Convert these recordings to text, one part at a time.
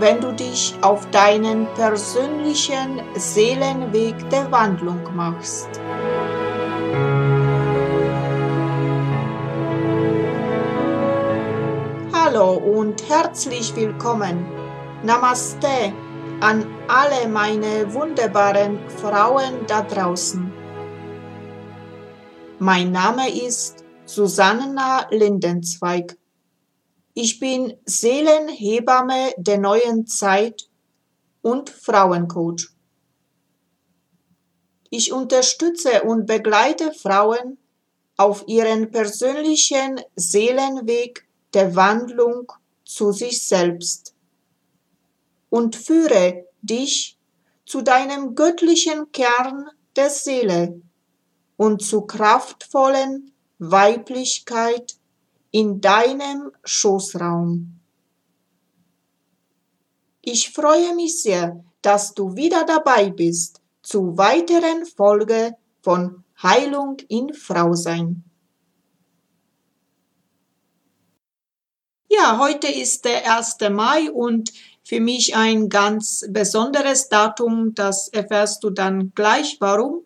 wenn du dich auf deinen persönlichen Seelenweg der Wandlung machst. Hallo und herzlich willkommen. Namaste an alle meine wunderbaren Frauen da draußen. Mein Name ist Susanna Lindenzweig. Ich bin Seelenhebamme der neuen Zeit und Frauencoach. Ich unterstütze und begleite Frauen auf ihren persönlichen Seelenweg der Wandlung zu sich selbst und führe dich zu deinem göttlichen Kern der Seele und zu kraftvollen Weiblichkeit in deinem Schoßraum. Ich freue mich sehr, dass du wieder dabei bist zu weiteren Folge von Heilung in Frausein. Ja, heute ist der 1. Mai und für mich ein ganz besonderes Datum, das erfährst du dann gleich warum.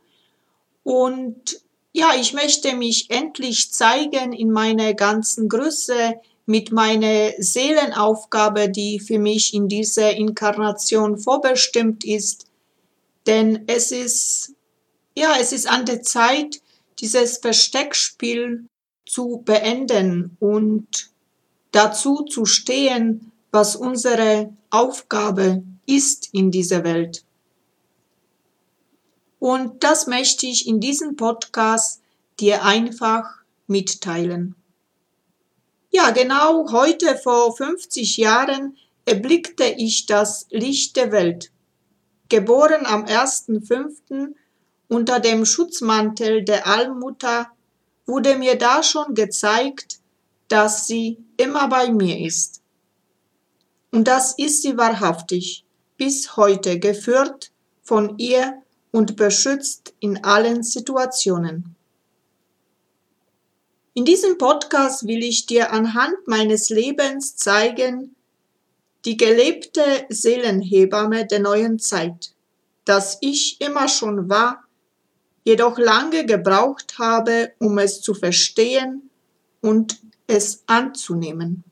Und ja, ich möchte mich endlich zeigen in meiner ganzen Größe mit meiner Seelenaufgabe, die für mich in dieser Inkarnation vorbestimmt ist. Denn es ist, ja, es ist an der Zeit, dieses Versteckspiel zu beenden und dazu zu stehen, was unsere Aufgabe ist in dieser Welt. Und das möchte ich in diesem Podcast dir einfach mitteilen. Ja, genau heute vor 50 Jahren erblickte ich das Licht der Welt. Geboren am 1.5. unter dem Schutzmantel der Allmutter wurde mir da schon gezeigt, dass sie immer bei mir ist. Und das ist sie wahrhaftig, bis heute geführt von ihr und beschützt in allen Situationen. In diesem Podcast will ich dir anhand meines Lebens zeigen, die gelebte Seelenhebamme der neuen Zeit, dass ich immer schon war, jedoch lange gebraucht habe, um es zu verstehen und es anzunehmen.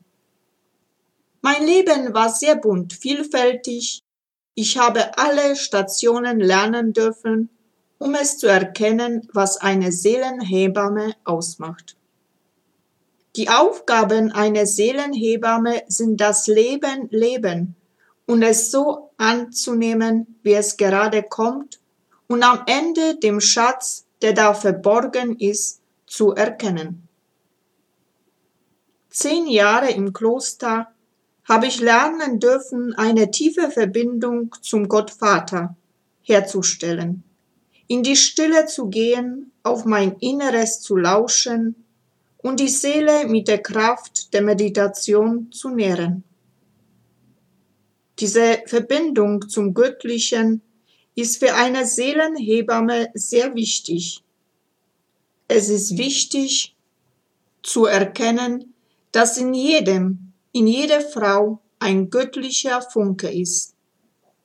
Mein Leben war sehr bunt, vielfältig ich habe alle Stationen lernen dürfen, um es zu erkennen, was eine Seelenhebamme ausmacht. Die Aufgaben einer Seelenhebamme sind das Leben leben und es so anzunehmen, wie es gerade kommt und am Ende dem Schatz, der da verborgen ist, zu erkennen. Zehn Jahre im Kloster habe ich lernen dürfen, eine tiefe Verbindung zum Gottvater herzustellen, in die Stille zu gehen, auf mein Inneres zu lauschen und die Seele mit der Kraft der Meditation zu nähren. Diese Verbindung zum Göttlichen ist für eine Seelenhebamme sehr wichtig. Es ist wichtig zu erkennen, dass in jedem in jeder Frau ein göttlicher Funke ist.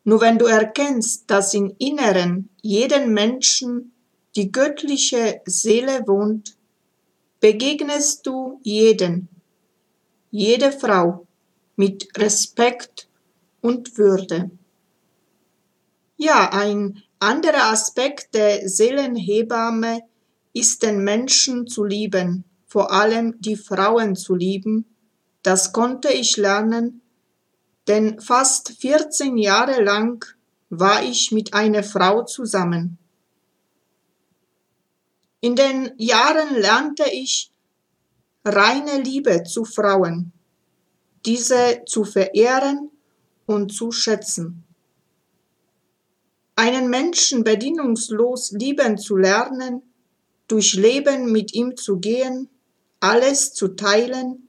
Nur wenn du erkennst, dass im Inneren jeden Menschen die göttliche Seele wohnt, begegnest du jeden, jede Frau mit Respekt und Würde. Ja, ein anderer Aspekt der Seelenhebamme ist den Menschen zu lieben, vor allem die Frauen zu lieben, das konnte ich lernen, denn fast 14 Jahre lang war ich mit einer Frau zusammen. In den Jahren lernte ich reine Liebe zu Frauen, diese zu verehren und zu schätzen. Einen Menschen bedingungslos lieben zu lernen, durch Leben mit ihm zu gehen, alles zu teilen,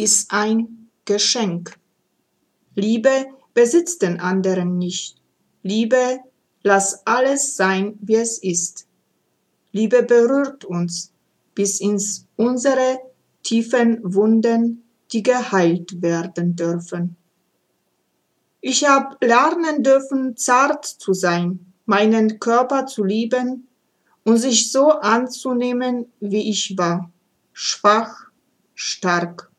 ist ein Geschenk. Liebe besitzt den anderen nicht. Liebe, lass alles sein, wie es ist. Liebe berührt uns bis ins unsere tiefen Wunden, die geheilt werden dürfen. Ich habe lernen dürfen, zart zu sein, meinen Körper zu lieben und sich so anzunehmen, wie ich war, schwach, stark.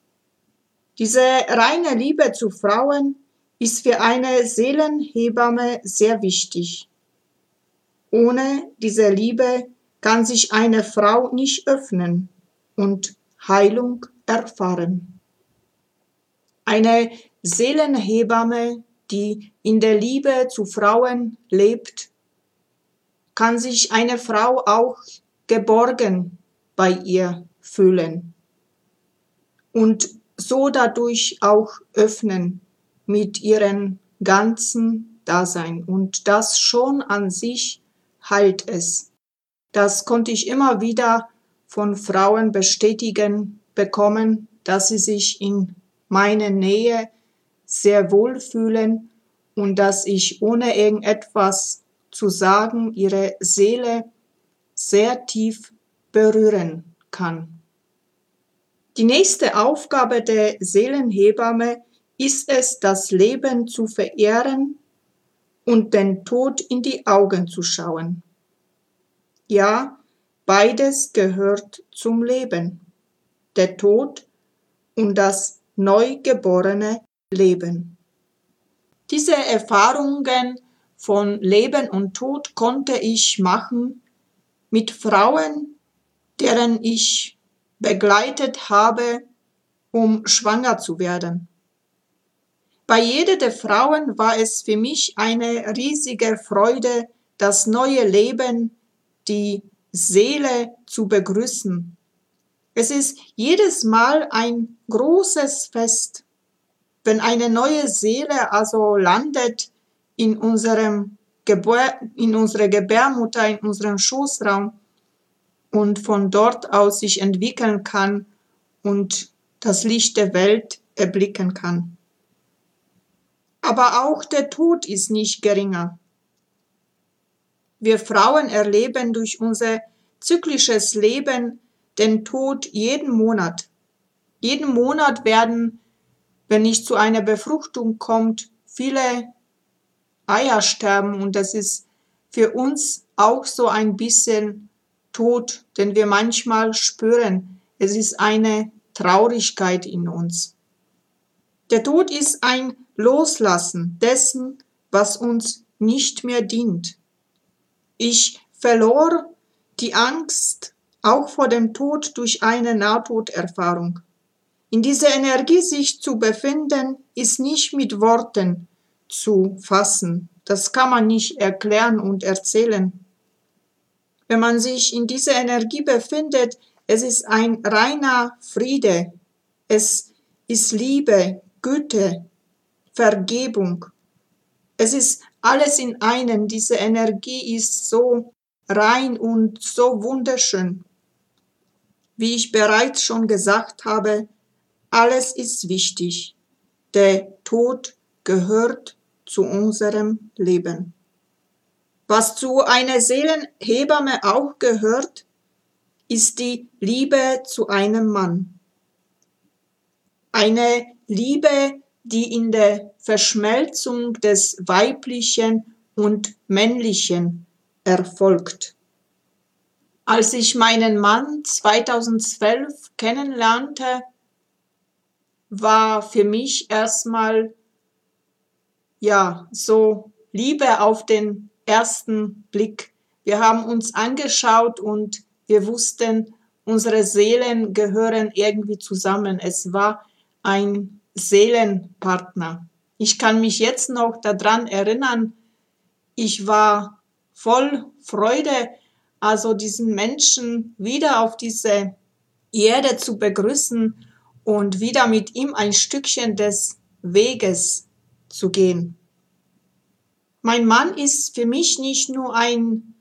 Diese reine Liebe zu Frauen ist für eine Seelenhebamme sehr wichtig. Ohne diese Liebe kann sich eine Frau nicht öffnen und Heilung erfahren. Eine Seelenhebamme die in der Liebe zu Frauen lebt, kann sich eine Frau auch geborgen bei ihr fühlen und so dadurch auch öffnen mit ihrem ganzen Dasein. Und das schon an sich heilt es. Das konnte ich immer wieder von Frauen bestätigen bekommen, dass sie sich in meine Nähe sehr wohl fühlen und dass ich ohne irgendetwas zu sagen ihre Seele sehr tief berühren kann. Die nächste Aufgabe der Seelenhebamme ist es, das Leben zu verehren und den Tod in die Augen zu schauen. Ja, beides gehört zum Leben, der Tod und das Neugeborene Leben. Diese Erfahrungen von Leben und Tod konnte ich machen mit Frauen, deren ich begleitet habe, um schwanger zu werden. Bei jeder der Frauen war es für mich eine riesige Freude, das neue Leben, die Seele zu begrüßen. Es ist jedes Mal ein großes Fest wenn eine neue Seele also landet in unserem Gebär, in unserer Gebärmutter, in unserem Schoßraum und von dort aus sich entwickeln kann und das Licht der Welt erblicken kann. Aber auch der Tod ist nicht geringer. Wir Frauen erleben durch unser zyklisches Leben den Tod jeden Monat. Jeden Monat werden wenn nicht zu einer Befruchtung kommt, viele Eier sterben und das ist für uns auch so ein bisschen Tod, denn wir manchmal spüren, es ist eine Traurigkeit in uns. Der Tod ist ein Loslassen dessen, was uns nicht mehr dient. Ich verlor die Angst auch vor dem Tod durch eine Nahtoderfahrung. In dieser Energie sich zu befinden, ist nicht mit Worten zu fassen. Das kann man nicht erklären und erzählen. Wenn man sich in dieser Energie befindet, es ist ein reiner Friede. Es ist Liebe, Güte, Vergebung. Es ist alles in einem. Diese Energie ist so rein und so wunderschön. Wie ich bereits schon gesagt habe, alles ist wichtig. Der Tod gehört zu unserem Leben. Was zu einer Seelenhebamme auch gehört, ist die Liebe zu einem Mann. Eine Liebe, die in der Verschmelzung des Weiblichen und Männlichen erfolgt. Als ich meinen Mann 2012 kennenlernte, war für mich erstmal ja so Liebe auf den ersten Blick. Wir haben uns angeschaut und wir wussten, unsere Seelen gehören irgendwie zusammen. Es war ein Seelenpartner. Ich kann mich jetzt noch daran erinnern, ich war voll Freude, also diesen Menschen wieder auf diese Erde zu begrüßen und wieder mit ihm ein Stückchen des Weges zu gehen. Mein Mann ist für mich nicht nur ein,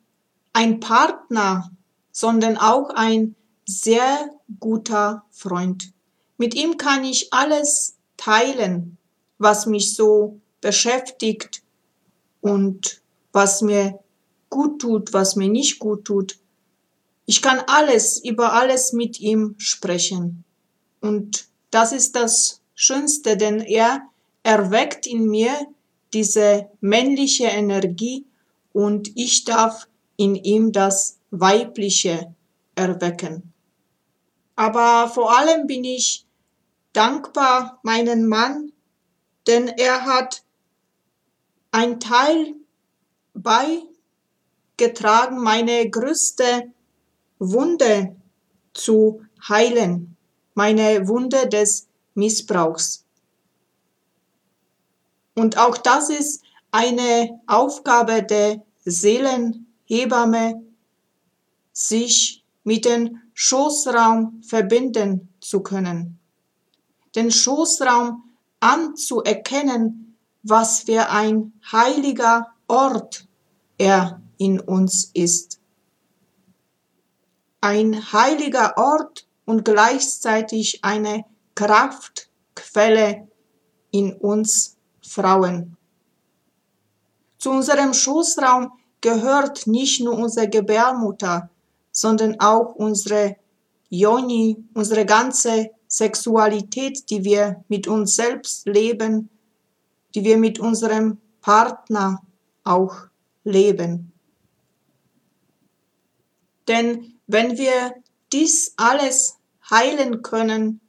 ein Partner, sondern auch ein sehr guter Freund. Mit ihm kann ich alles teilen, was mich so beschäftigt und was mir gut tut, was mir nicht gut tut. Ich kann alles, über alles mit ihm sprechen. Und das ist das Schönste, denn er erweckt in mir diese männliche Energie und ich darf in ihm das weibliche erwecken. Aber vor allem bin ich dankbar meinen Mann, denn er hat ein Teil beigetragen, meine größte Wunde zu heilen, meine Wunde des Missbrauchs. Und auch das ist eine Aufgabe der Seelenhebamme, sich mit dem Schoßraum verbinden zu können. Den Schoßraum anzuerkennen, was für ein heiliger Ort er in uns ist. Ein heiliger Ort und gleichzeitig eine Kraftquelle in uns Frauen. Zu unserem Schoßraum gehört nicht nur unsere Gebärmutter, sondern auch unsere Yoni, unsere ganze Sexualität, die wir mit uns selbst leben, die wir mit unserem Partner auch leben. Denn wenn wir dies alles heilen können,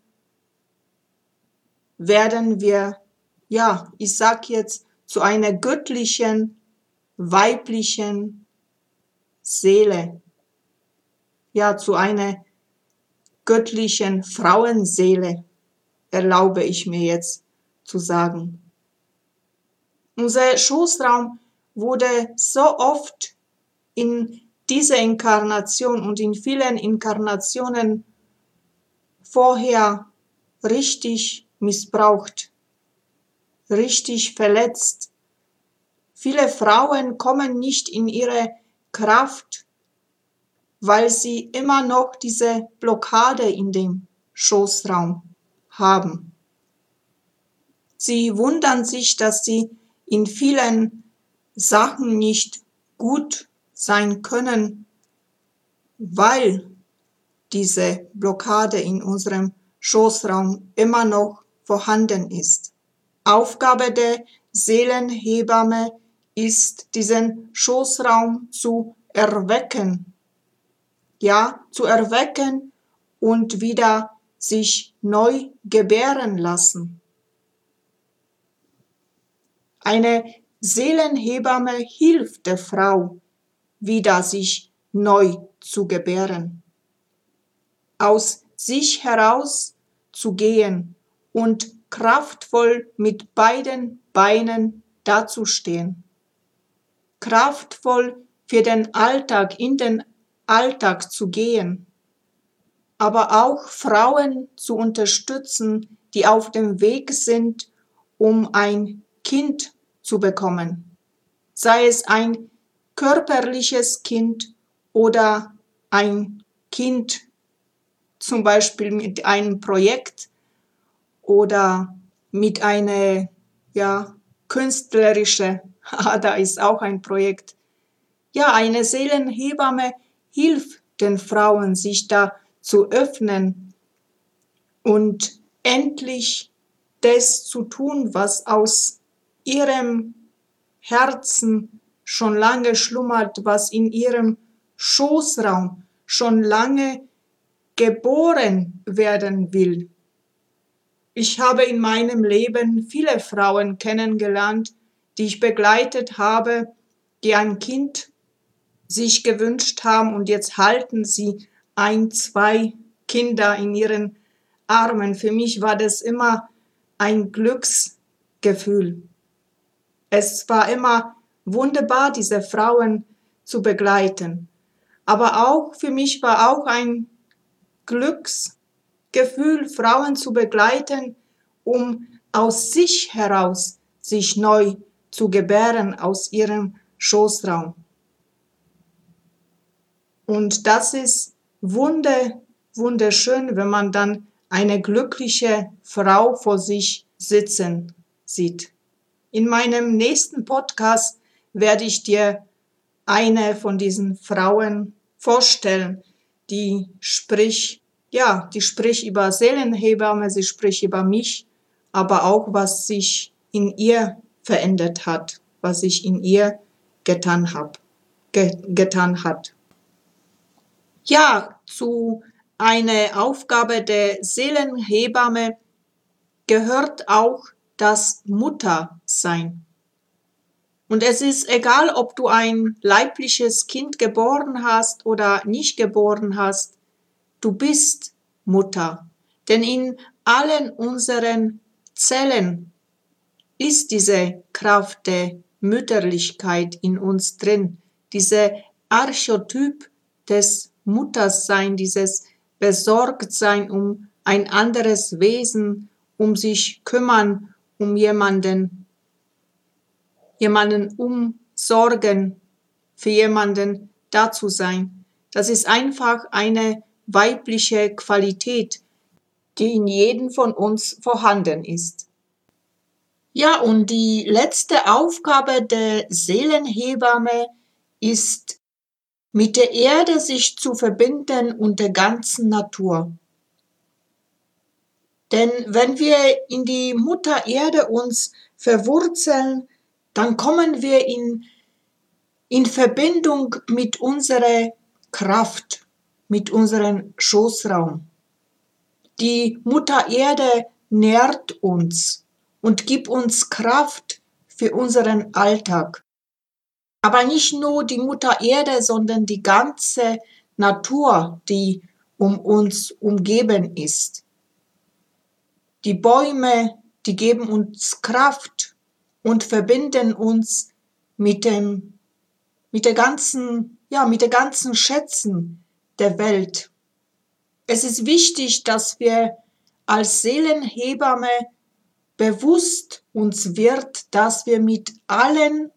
werden wir ja, ich sag jetzt, zu einer göttlichen, weiblichen Seele. Ja, zu einer göttlichen Frauenseele, erlaube ich mir jetzt zu sagen. Unser Schoßraum wurde so oft in dieser Inkarnation und in vielen Inkarnationen vorher richtig missbraucht richtig verletzt. Viele Frauen kommen nicht in ihre Kraft, weil sie immer noch diese Blockade in dem Schoßraum haben. Sie wundern sich, dass sie in vielen Sachen nicht gut sein können, weil diese Blockade in unserem Schoßraum immer noch vorhanden ist. Aufgabe der Seelenhebamme ist, diesen Schoßraum zu erwecken. Ja, zu erwecken und wieder sich neu gebären lassen. Eine Seelenhebamme hilft der Frau, wieder sich neu zu gebären, aus sich heraus zu gehen und kraftvoll mit beiden Beinen dazustehen. Kraftvoll für den Alltag, in den Alltag zu gehen. Aber auch Frauen zu unterstützen, die auf dem Weg sind, um ein Kind zu bekommen. Sei es ein körperliches Kind oder ein Kind zum Beispiel mit einem Projekt, oder mit einer ja, künstlerische, da ist auch ein Projekt. Ja, eine Seelenhebamme hilft den Frauen, sich da zu öffnen und endlich das zu tun, was aus ihrem Herzen schon lange schlummert, was in ihrem Schoßraum schon lange geboren werden will. Ich habe in meinem Leben viele Frauen kennengelernt, die ich begleitet habe, die ein Kind sich gewünscht haben und jetzt halten sie ein, zwei Kinder in ihren Armen. Für mich war das immer ein Glücksgefühl. Es war immer wunderbar, diese Frauen zu begleiten. Aber auch für mich war auch ein Glücksgefühl, Gefühl, Frauen zu begleiten, um aus sich heraus sich neu zu gebären aus ihrem Schoßraum. Und das ist wunder, wunderschön, wenn man dann eine glückliche Frau vor sich sitzen sieht. In meinem nächsten Podcast werde ich dir eine von diesen Frauen vorstellen, die spricht, ja, die spricht über Seelenhebamme, sie spricht über mich, aber auch was sich in ihr verändert hat, was sich in ihr getan hab, ge getan hat. Ja, zu einer Aufgabe der Seelenhebamme gehört auch das Muttersein. Und es ist egal, ob du ein leibliches Kind geboren hast oder nicht geboren hast, du bist Mutter. Denn in allen unseren Zellen ist diese Kraft der Mütterlichkeit in uns drin, diese Archetyp des Muttersein, dieses Besorgtsein um ein anderes Wesen, um sich kümmern, um jemanden jemanden umsorgen, für jemanden da zu sein. Das ist einfach eine weibliche Qualität, die in jedem von uns vorhanden ist. Ja, und die letzte Aufgabe der Seelenhebamme ist, mit der Erde sich zu verbinden und der ganzen Natur. Denn wenn wir in die Mutter Erde uns verwurzeln, dann kommen wir in, in Verbindung mit unserer Kraft, mit unserem Schoßraum. Die Mutter Erde nährt uns und gibt uns Kraft für unseren Alltag. Aber nicht nur die Mutter Erde, sondern die ganze Natur, die um uns umgeben ist. Die Bäume, die geben uns Kraft und verbinden uns mit dem, mit der ganzen, ja, mit der ganzen Schätzen der Welt. Es ist wichtig, dass wir als Seelenhebamme bewusst uns wird, dass wir mit allen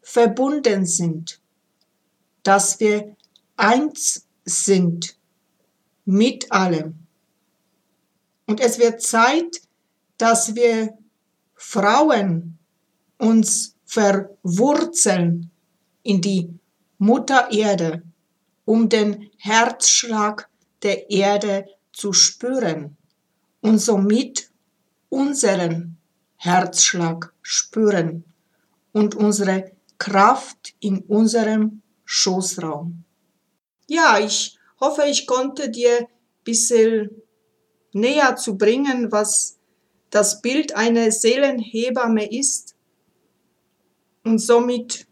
verbunden sind, dass wir eins sind mit allem. Und es wird Zeit, dass wir Frauen uns verwurzeln in die Mutter Erde, um den Herzschlag der Erde zu spüren und somit unseren Herzschlag spüren und unsere Kraft in unserem Schoßraum. Ja, ich hoffe, ich konnte dir ein bisschen näher zu bringen, was das Bild einer Seelenhebamme ist und somit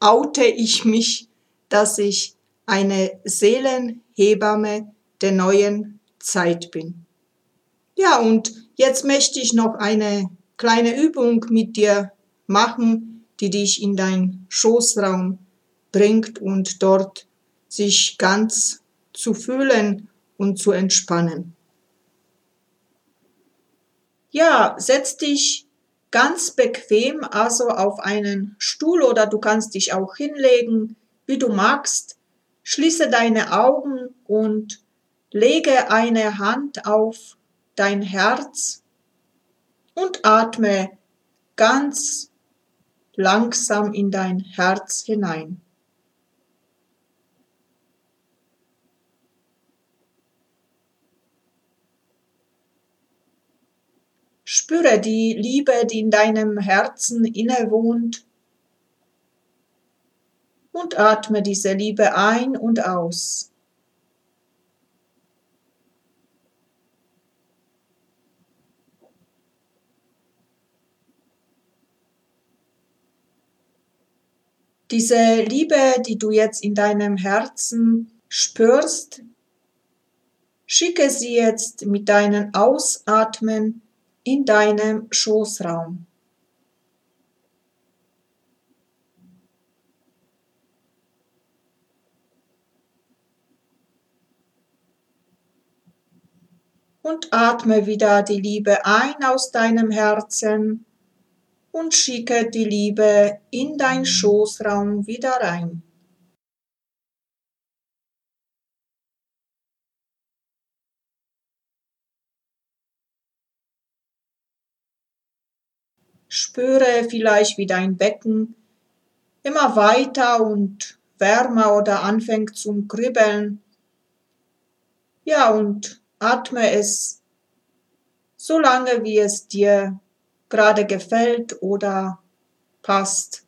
oute ich mich, dass ich eine Seelenhebamme der neuen Zeit bin. Ja, und jetzt möchte ich noch eine kleine Übung mit dir machen, die dich in dein Schoßraum bringt und dort sich ganz zu fühlen und zu entspannen. Ja, setz dich ganz bequem, also auf einen Stuhl oder du kannst dich auch hinlegen, wie du magst. Schließe deine Augen und lege eine Hand auf dein Herz und atme ganz langsam in dein Herz hinein. Spüre die Liebe, die in deinem Herzen innewohnt und atme diese Liebe ein und aus. Diese Liebe, die du jetzt in deinem Herzen spürst, schicke sie jetzt mit deinen Ausatmen in deinem Schoßraum. Und atme wieder die Liebe ein aus deinem Herzen und schicke die Liebe in dein Schoßraum wieder rein. Spüre vielleicht, wie dein Becken immer weiter und wärmer oder anfängt zum Kribbeln. Ja, und atme es so lange, wie es dir gerade gefällt oder passt.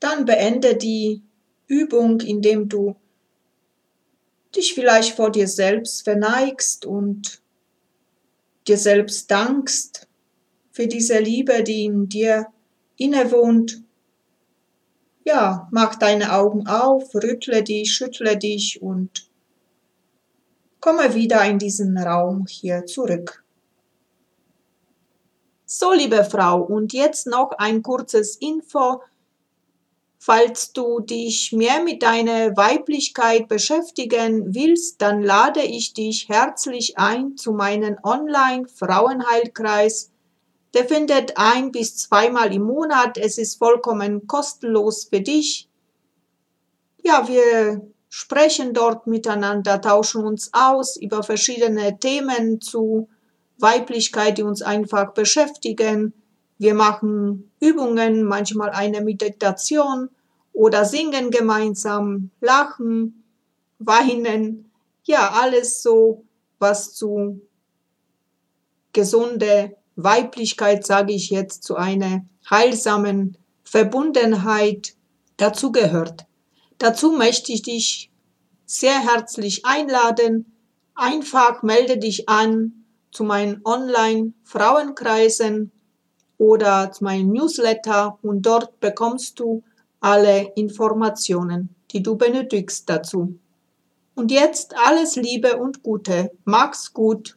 Dann beende die Übung, indem du dich vielleicht vor dir selbst verneigst und dir selbst dankst für diese Liebe, die in dir innewohnt. Ja, mach deine Augen auf, rüttle dich, schüttle dich und komme wieder in diesen Raum hier zurück. So, liebe Frau, und jetzt noch ein kurzes Info Falls du dich mehr mit deiner Weiblichkeit beschäftigen willst, dann lade ich dich herzlich ein zu meinem Online-Frauenheilkreis. Der findet ein bis zweimal im Monat. Es ist vollkommen kostenlos für dich. Ja, wir sprechen dort miteinander, tauschen uns aus über verschiedene Themen zu Weiblichkeit, die uns einfach beschäftigen. Wir machen Übungen, manchmal eine Meditation oder singen gemeinsam, lachen, weinen. Ja, alles so, was zu gesunde Weiblichkeit, sage ich jetzt, zu einer heilsamen Verbundenheit dazugehört. Dazu möchte ich dich sehr herzlich einladen. Einfach melde dich an zu meinen Online-Frauenkreisen oder zu meinem Newsletter und dort bekommst du alle Informationen, die du benötigst dazu. Und jetzt alles Liebe und Gute. Mach's gut.